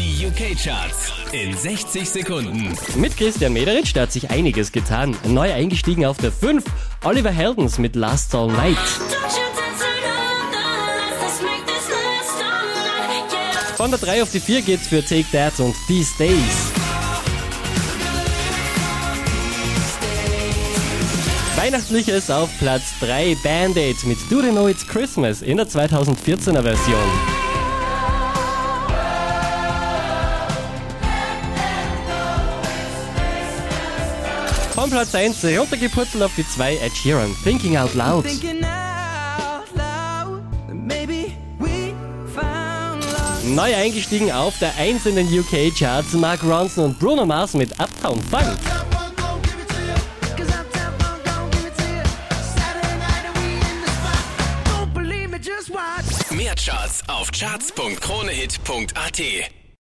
Die UK-Charts in 60 Sekunden. Mit Christian Mederitsch, hat sich einiges getan. Neu eingestiegen auf der 5, Oliver Heldens mit Last All Night. Von der 3 auf die 4 geht's für Take That und These Days. Weihnachtliches auf Platz 3 Band-Aid mit Do They Know It's Christmas in der 2014er Version. Von Platz 1 runtergepurzelt auf die 2 Ed Sheeran, Thinking Out Loud. Neu eingestiegen auf der 1 in den UK-Charts Mark Ronson und Bruno Mars mit Uptown Funk. Mehr Charts auf charts.kronehit.at.